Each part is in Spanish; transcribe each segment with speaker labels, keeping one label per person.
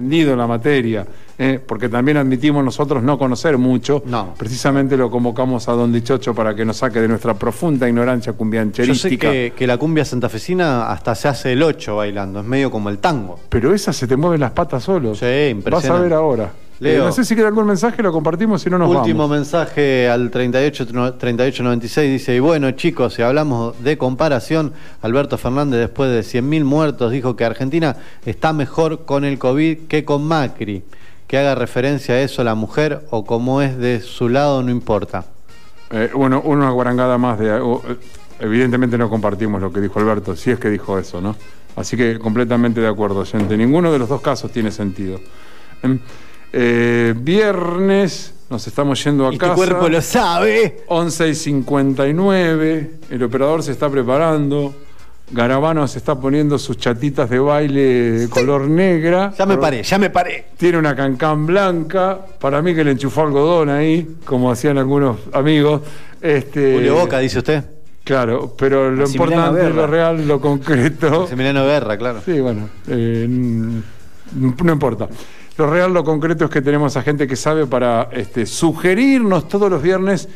Speaker 1: entendido en la materia, eh, porque también admitimos nosotros no conocer mucho.
Speaker 2: No.
Speaker 1: Precisamente lo convocamos a Don Dichocho para que nos saque de nuestra profunda ignorancia
Speaker 2: Yo sé
Speaker 1: cumbiancherística.
Speaker 2: que, que la cumbia santafesina hasta se hace el 8 bailando, es medio como el tango.
Speaker 1: Pero esa se te mueven las patas solo.
Speaker 2: Sí,
Speaker 1: Vas a
Speaker 2: impresionante.
Speaker 1: ver ahora.
Speaker 2: Leo.
Speaker 1: Eh, no sé si queda algún mensaje, lo compartimos, si no nos
Speaker 2: Último
Speaker 1: vamos.
Speaker 2: mensaje al 38, 3896 dice, y bueno chicos, si hablamos de comparación, Alberto Fernández después de 100.000 muertos dijo que Argentina está mejor con el COVID que con Macri. Que haga referencia a eso la mujer o como es de su lado no importa.
Speaker 1: Eh, bueno, una guarangada más de... eh, evidentemente no compartimos lo que dijo Alberto, si es que dijo eso, ¿no? Así que completamente de acuerdo, gente. Ninguno de los dos casos tiene sentido. Em, eh, viernes, nos estamos yendo a
Speaker 2: Y tu
Speaker 1: casa.
Speaker 2: cuerpo lo sabe.
Speaker 1: 11 y 59, el operador se está preparando. Garabano se está poniendo sus chatitas de baile de color negra.
Speaker 2: Ya me paré, ya me paré.
Speaker 1: Tiene una cancán blanca. Para mí que le enchufó algodón ahí, como hacían algunos amigos. Este,
Speaker 2: Julio Boca, dice usted.
Speaker 1: Claro, pero lo importante, lo real, lo concreto.
Speaker 2: Emiliano Guerra, claro.
Speaker 1: Sí, bueno, eh, no importa. Lo real, lo concreto es que tenemos a gente que sabe para este, sugerirnos todos los viernes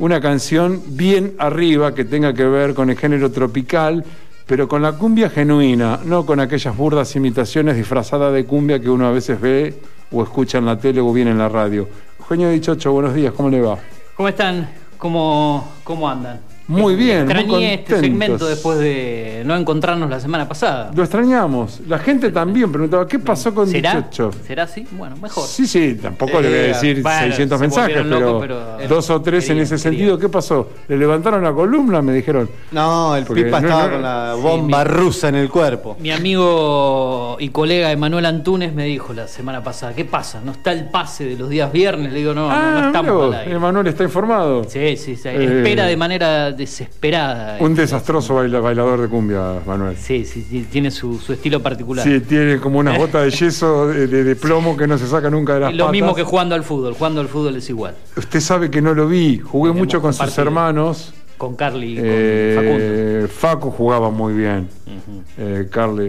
Speaker 1: una canción bien arriba que tenga que ver con el género tropical, pero con la cumbia genuina, no con aquellas burdas imitaciones disfrazadas de cumbia que uno a veces ve o escucha en la tele o bien en la radio. Eugenio Dichocho, buenos días, ¿cómo le va?
Speaker 3: ¿Cómo están? ¿Cómo, cómo andan?
Speaker 1: Muy bien, muy
Speaker 3: Extrañé este
Speaker 1: contentos.
Speaker 3: segmento después de no encontrarnos la semana pasada.
Speaker 1: Lo extrañamos. La gente también preguntaba, ¿qué pasó con
Speaker 3: ¿Será?
Speaker 1: Dichocho?
Speaker 3: ¿Será así? Bueno, mejor.
Speaker 1: Sí, sí, tampoco le voy a
Speaker 2: Eh,
Speaker 1: decir
Speaker 3: bueno,
Speaker 1: 600
Speaker 3: se
Speaker 1: mensajes, pero, dos o tres en ese
Speaker 3: querían.
Speaker 1: sentido. ¿Qué pasó? ¿Le levantaron la columna? Me dijeron.
Speaker 2: No, el
Speaker 1: Porque
Speaker 2: Pipa
Speaker 1: no,
Speaker 2: estaba
Speaker 1: no,
Speaker 2: con la bomba rusa en el cuerpo.
Speaker 3: Mi amigo y colega Emanuel Antunes me dijo la semana pasada, ¿qué pasa? ¿No está el pase de los días viernes? Le digo, no, no, no
Speaker 1: ah,
Speaker 3: estamos.
Speaker 1: Emanuel está informado.
Speaker 3: Sí, sí, sí.
Speaker 1: Eh,
Speaker 3: Espera de manera desesperada.
Speaker 1: Un desastroso baila- bailador de cumbia, Manuel.
Speaker 3: Sí, sí, sí, tiene su, su estilo particular.
Speaker 1: Sí, tiene como unas botas de yeso de, de- de plomo que no se saca nunca de las
Speaker 3: Lo
Speaker 1: patas.
Speaker 3: mismo que jugando al fútbol. Jugando al fútbol es igual.
Speaker 1: Usted sabe que no lo vi. Jugué mucho con sus hermanos.
Speaker 3: Con Carly y con
Speaker 1: Eh, Facu jugaba muy bien.
Speaker 3: Facundo.
Speaker 1: Eh, Carly.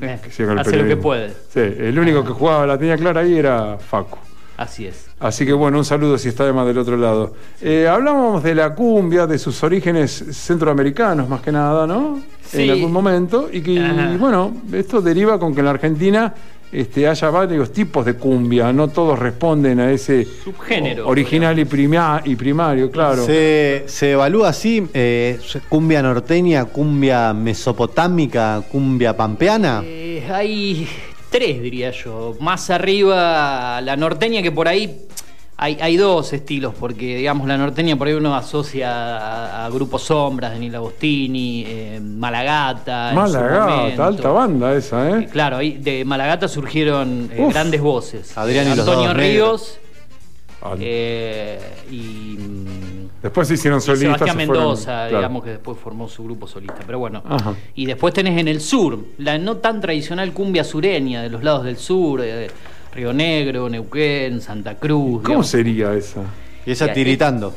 Speaker 3: Eh,
Speaker 1: que
Speaker 3: hace lo que puede.
Speaker 1: Sí, el único que jugaba la tenía clara ahí era Facu.
Speaker 3: Así es.
Speaker 1: Así que bueno, un saludo si está además del otro lado. Eh, hablábamos de la cumbia, de sus orígenes centroamericanos más que nada, ¿no?
Speaker 3: Sí.
Speaker 1: En algún momento. Y que,
Speaker 3: Ajá.
Speaker 1: bueno, esto deriva con que en la Argentina este, haya varios tipos de cumbia, no todos responden a ese
Speaker 3: Subgénero,
Speaker 1: original y, prima- y primario, claro.
Speaker 2: Se, se evalúa así, eh, cumbia norteña, cumbia mesopotámica, cumbia pampeana.
Speaker 3: Eh, hay tres, diría yo. Más arriba, la norteña, que por ahí hay, hay dos estilos, porque digamos, la norteña por ahí uno asocia a, a grupos sombras, Daniel Agostini, eh, Malagata.
Speaker 1: Malagata, alta banda esa,
Speaker 3: Eh,
Speaker 1: ¿eh?
Speaker 3: Claro, ahí de Malagata surgieron eh,
Speaker 1: Uf.
Speaker 3: grandes voces.
Speaker 2: Adrián y los
Speaker 3: Antonio
Speaker 2: dos
Speaker 3: Ríos
Speaker 1: Al-
Speaker 3: eh, y.
Speaker 1: Después se hicieron solistas.
Speaker 3: Sebastián
Speaker 1: se fueron-
Speaker 3: Mendoza,
Speaker 1: claro.
Speaker 3: digamos que después formó su grupo solista. Pero bueno.
Speaker 1: Ajá.
Speaker 3: Y después tenés en el sur, la no tan tradicional cumbia sureña de los lados del sur, eh, Río Negro, Neuquén, Santa Cruz.
Speaker 1: ¿Cómo
Speaker 3: digamos.
Speaker 1: sería esa?
Speaker 2: Y esa
Speaker 3: Ya,
Speaker 2: tiritando.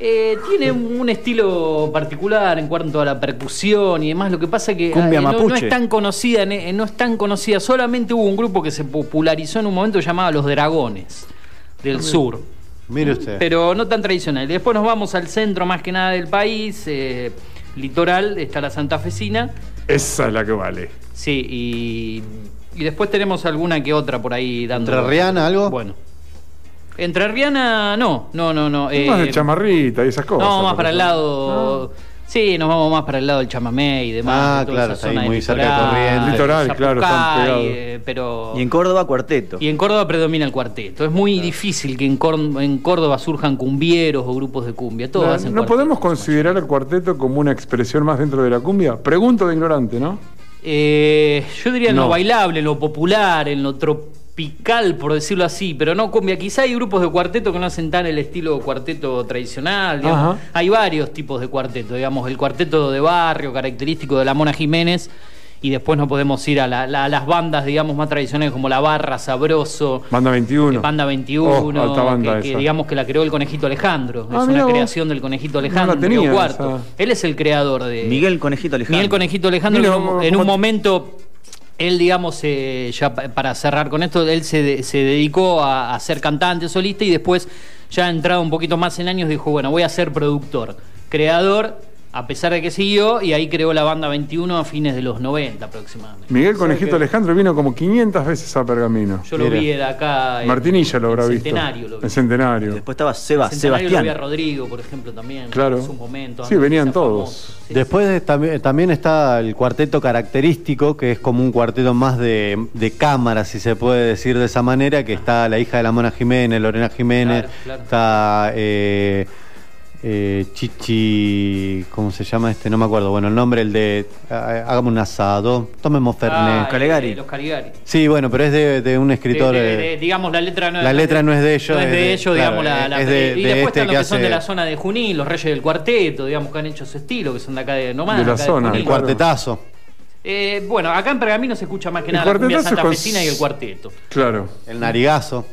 Speaker 3: Eh, tiene un estilo particular en cuanto a la percusión y demás. Lo que pasa que
Speaker 4: Cumbia
Speaker 3: eh, no, no es tan conocida, eh, no es tan conocida. Solamente hubo un grupo que se popularizó en un momento llamado Los Dragones del sur.
Speaker 2: Mire usted.
Speaker 3: Pero no tan tradicional. Después nos vamos al centro más que nada del país, eh, litoral, está la Santafesina.
Speaker 1: Esa es la que vale.
Speaker 3: Sí, y, y después tenemos alguna que otra por ahí dando.
Speaker 2: ¿Entrerriana, algo?
Speaker 3: Bueno. Entrerriana, no, no, no, no. eh,
Speaker 1: más de chamarrita y esas cosas.
Speaker 3: no, más para el lado. Sí, nos vamos más para el lado del chamamé y demás.
Speaker 2: Ah,
Speaker 3: de
Speaker 2: claro,
Speaker 3: esa
Speaker 2: está ahí muy cerca de
Speaker 3: litoral,
Speaker 2: Corrientes.
Speaker 1: Litoral, claro, están pegados.
Speaker 3: eh, pero...
Speaker 4: Y en Córdoba, cuarteto.
Speaker 3: Y en Córdoba predomina el cuarteto. Es muy difícil que en, Cor- en Córdoba surjan cumbieros o grupos de cumbia. Todos
Speaker 1: No,
Speaker 3: hacen
Speaker 1: ¿No
Speaker 3: cuarteto.
Speaker 1: podemos considerar el cuarteto como una expresión más dentro de la cumbia? Pregunto de ignorante, ¿no?
Speaker 3: Eh, yo diría en
Speaker 1: No.
Speaker 3: lo bailable, en lo popular, en lo tropical, por decirlo así, pero no cumbia. Quizá hay grupos de cuarteto que no hacen tan el estilo cuarteto tradicional. digamos. Hay varios tipos de cuarteto, digamos, el cuarteto de barrio, característico de la Mona Jiménez. Y después nos podemos ir a, la- la- a las bandas, digamos, más tradicionales como La Barra, Sabroso,
Speaker 1: Banda 21.
Speaker 3: eh, Banda 21,
Speaker 1: Oh, alta banda
Speaker 3: que, que digamos que la creó el Conejito Alejandro.
Speaker 1: Ah,
Speaker 3: es
Speaker 1: mirá
Speaker 3: una
Speaker 1: vos.
Speaker 3: creación del Conejito
Speaker 1: No
Speaker 3: Alejandro,
Speaker 1: tenía
Speaker 3: Río Cuarto.
Speaker 1: esa.
Speaker 3: Él es el creador de...
Speaker 4: Miguel Conejito Alejandro.
Speaker 3: Miguel Conejito Alejandro,
Speaker 1: Mira,
Speaker 3: en un- momento Él, digamos, eh, ya pa- para cerrar con esto, él se, de- se dedicó a ser cantante solista y después, ya entrado un poquito más en años, dijo, bueno, voy a ser productor, creador, a pesar de que siguió, y ahí creó la banda 21 a fines de los 90 aproximadamente.
Speaker 1: Miguel Conejito Alejandro vino como 500 veces a Pergamino.
Speaker 3: Yo lo vi de acá. en-
Speaker 1: Martinilla lo
Speaker 3: en
Speaker 1: habrá visto.
Speaker 3: Centenario lo vi.
Speaker 1: En Centenario.
Speaker 4: Después estaba Seba,
Speaker 3: En Centenario lo vi a
Speaker 4: Sebastián.
Speaker 3: Rodrigo, por ejemplo, también.
Speaker 1: Claro.
Speaker 3: En su momento.
Speaker 1: Sí, venían todos.
Speaker 3: Sí,
Speaker 2: Después de- también, también está el cuarteto característico, que es como un cuarteto más de, de cámara, si se puede decir de esa manera, que está la hija de la Mona Jiménez, Lorena Jiménez,
Speaker 3: Claro, claro.
Speaker 2: está eh, eh, Chichi, ¿cómo se llama este? No me acuerdo. Bueno, el nombre, el de ah, Hagamos un asado, tomemos Fernet.
Speaker 3: Ah,
Speaker 4: Calegari.
Speaker 3: eh, los Caligari.
Speaker 2: Sí, bueno, pero es de, de un escritor...
Speaker 3: De- de-
Speaker 2: eh,
Speaker 3: de- digamos, la letra no
Speaker 2: la letra no es de ellos,
Speaker 3: No es
Speaker 2: es
Speaker 3: de
Speaker 2: de-
Speaker 3: ellos,
Speaker 2: claro,
Speaker 3: digamos, la, la-
Speaker 2: es de-
Speaker 3: y
Speaker 2: de
Speaker 3: después
Speaker 2: este
Speaker 3: están los
Speaker 2: que
Speaker 3: que son de la zona de Junín, los Reyes del Cuarteto, digamos, que han hecho su estilo, que son de acá de nomás.
Speaker 1: De la zona,
Speaker 3: Junín.
Speaker 2: el cuartetazo.
Speaker 3: Eh, bueno, acá en Pergamino se escucha más que
Speaker 1: El
Speaker 3: nada la cumbia
Speaker 1: es con-
Speaker 3: santafesina y el cuarteto.
Speaker 1: Claro.
Speaker 2: El narigazo.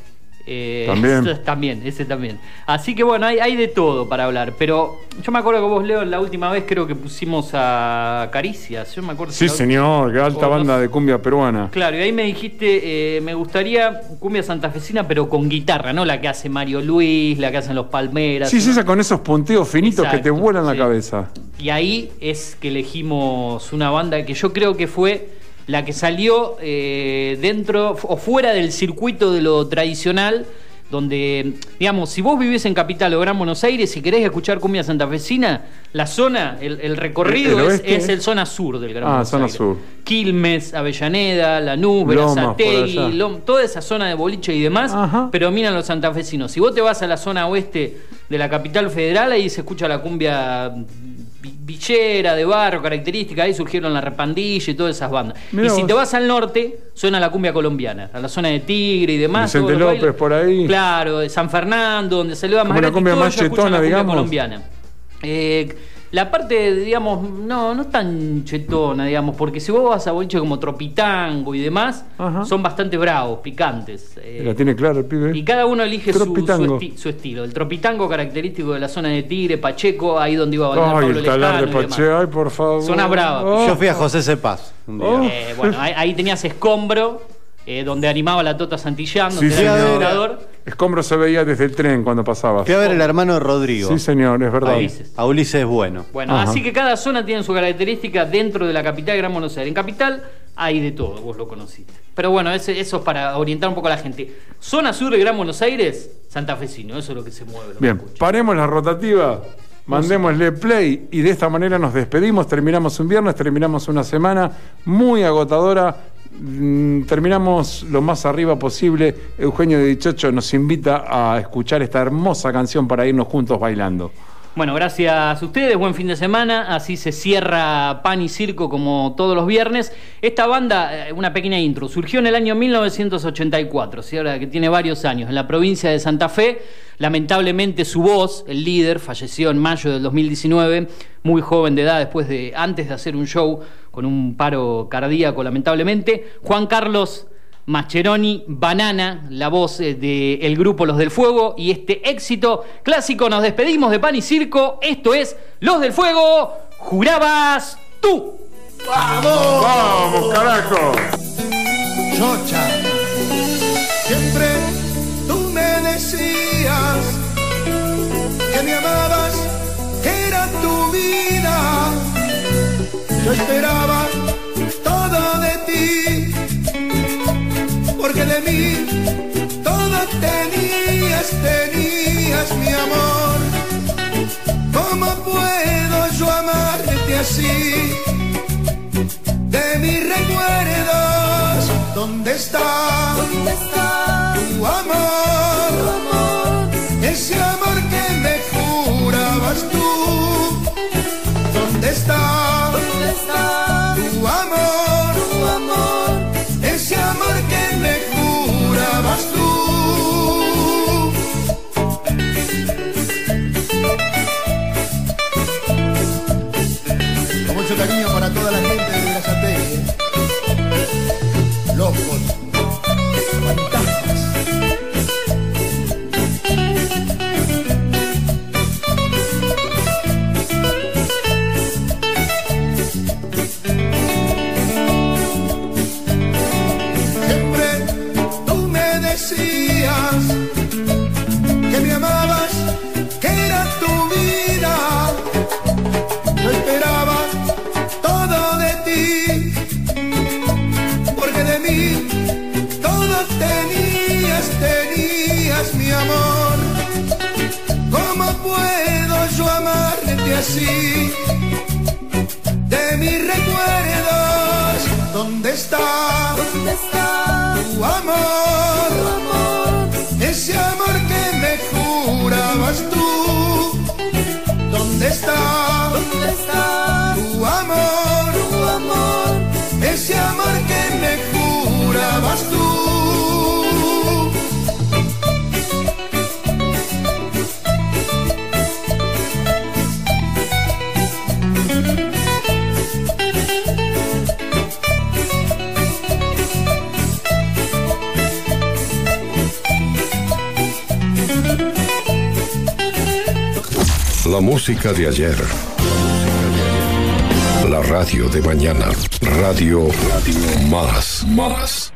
Speaker 3: Eh,
Speaker 1: También.
Speaker 3: ese también, ese también. Así que bueno, hay, hay de todo para hablar. Pero yo me acuerdo que vos, Leo, la última vez creo que pusimos a Caricias. Yo me acuerdo
Speaker 1: Sí, señor, qué alta banda de cumbia peruana.
Speaker 3: Claro, y ahí me dijiste, eh, me gustaría cumbia santafesina, pero con guitarra, ¿no? La que hace Mario Luis, la que hacen los Palmeras.
Speaker 1: Sí, sí, esa con esos punteos finitos que te vuelan la cabeza.
Speaker 3: Y ahí es que elegimos una banda que yo creo que fue la que salió eh, dentro o fuera del circuito de lo tradicional, donde, digamos, si vos vivís en Capital o Gran Buenos Aires y querés escuchar cumbia santafesina, la zona, el, el recorrido
Speaker 1: ¿El
Speaker 3: es, es el zona sur del Gran
Speaker 1: Ah,
Speaker 3: Buenos
Speaker 1: zona
Speaker 3: Aires.
Speaker 1: sur.
Speaker 3: Quilmes, Avellaneda, Lanús, Berazategui, toda esa zona de boliche y demás,
Speaker 1: Ajá.
Speaker 3: pero miran los santafesinos. Si vos te vas a la zona oeste de la capital federal, ahí se escucha la cumbia de barro, característica, ahí surgieron la repandilla y todas esas bandas.
Speaker 1: Mirá
Speaker 3: y si
Speaker 1: vos.
Speaker 3: te vas al norte, suena la cumbia colombiana, a la zona de Tigre y demás.
Speaker 1: Vicente López por ahí.
Speaker 3: Claro, de San Fernando, donde se le va más
Speaker 1: una cumbia más chetona,
Speaker 3: la cumbia
Speaker 1: digamos.
Speaker 3: colombiana. Eh, la parte, digamos, no, no tan chetona, digamos, porque si vos vas a boliche como Tropitango y demás,
Speaker 1: Ajá.
Speaker 3: son bastante bravos, picantes. eh,
Speaker 1: La tiene claro el pibe.
Speaker 3: y cada uno elige su, su, esti- su estilo. El tropitango característico de la zona de Tigre, Pacheco, ahí donde iba a bailar
Speaker 1: Ay,
Speaker 3: Pablo
Speaker 1: el talar de
Speaker 3: Lescano y demás.
Speaker 1: Pache, ay, por favor.
Speaker 3: Zona brava.
Speaker 1: Oh.
Speaker 2: Yo fui a José Cepaz.
Speaker 1: Oh.
Speaker 3: Eh, bueno, ahí, ahí tenías Escombro, eh, donde animaba la Tota Santillán,
Speaker 1: Sí,
Speaker 3: donde
Speaker 1: sí,
Speaker 3: era el
Speaker 2: señor.
Speaker 3: presentador.
Speaker 1: Escombro se veía desde el tren cuando pasabas.
Speaker 2: Fui a ver el hermano de Rodrigo.
Speaker 1: Sí, señor, es verdad.
Speaker 3: Ahí dices.
Speaker 2: A Ulises Bueno.
Speaker 3: Bueno,
Speaker 1: Ajá.
Speaker 3: así que cada zona tiene su característica dentro de la capital de Gran Buenos Aires. En capital hay de todo, vos lo conociste. Pero bueno, ese- eso es para orientar un poco a la gente. Zona sur de Gran Buenos Aires, santafesino, eso es lo que se mueve. lo
Speaker 1: Bien, paremos la rotativa, mandémosle play y de esta manera nos despedimos. Terminamos un viernes, terminamos una semana muy agotadora. Mm, Terminamos lo más arriba posible. Eugenio de Dichocho nos invita a escuchar esta hermosa canción para irnos juntos bailando.
Speaker 3: Bueno, gracias a ustedes, buen fin de semana. Así se cierra Pan y Circo como todos los viernes. Esta banda, eh, una pequeña intro, surgió en el año 1984, ¿sí? ahora que tiene varios años, en la provincia de Santa Fe. Lamentablemente su voz, el líder, falleció en mayo del 2019, muy joven de edad, después de, antes de hacer un show con un paro cardíaco, lamentablemente. Juan Carlos Mascheroni, Banana, la voz eh, del grupo Los del Fuego y este éxito clásico. Nos despedimos de Pan y Circo. Esto es Los del Fuego. Jurabas tú.
Speaker 1: ¡Vamos, carajo!
Speaker 5: Chocha. Siempre tú me decías que me amabas, que era tu vida. Yo esperaba todo de ti, porque de mí todo tenías, tenías mi amor. ¿Cómo puedo yo amarte así? de mis recuerdos. ¿Dónde está, tu amor? Ese amor que me
Speaker 6: mi amor. ¿Cómo puedo yo amarte así? De mis recuerdos, ¿dónde está?
Speaker 5: ¿Dónde está
Speaker 6: tu amor?
Speaker 5: tu amor?
Speaker 7: La música de ayer. La radio de mañana. Radio, radio más, más.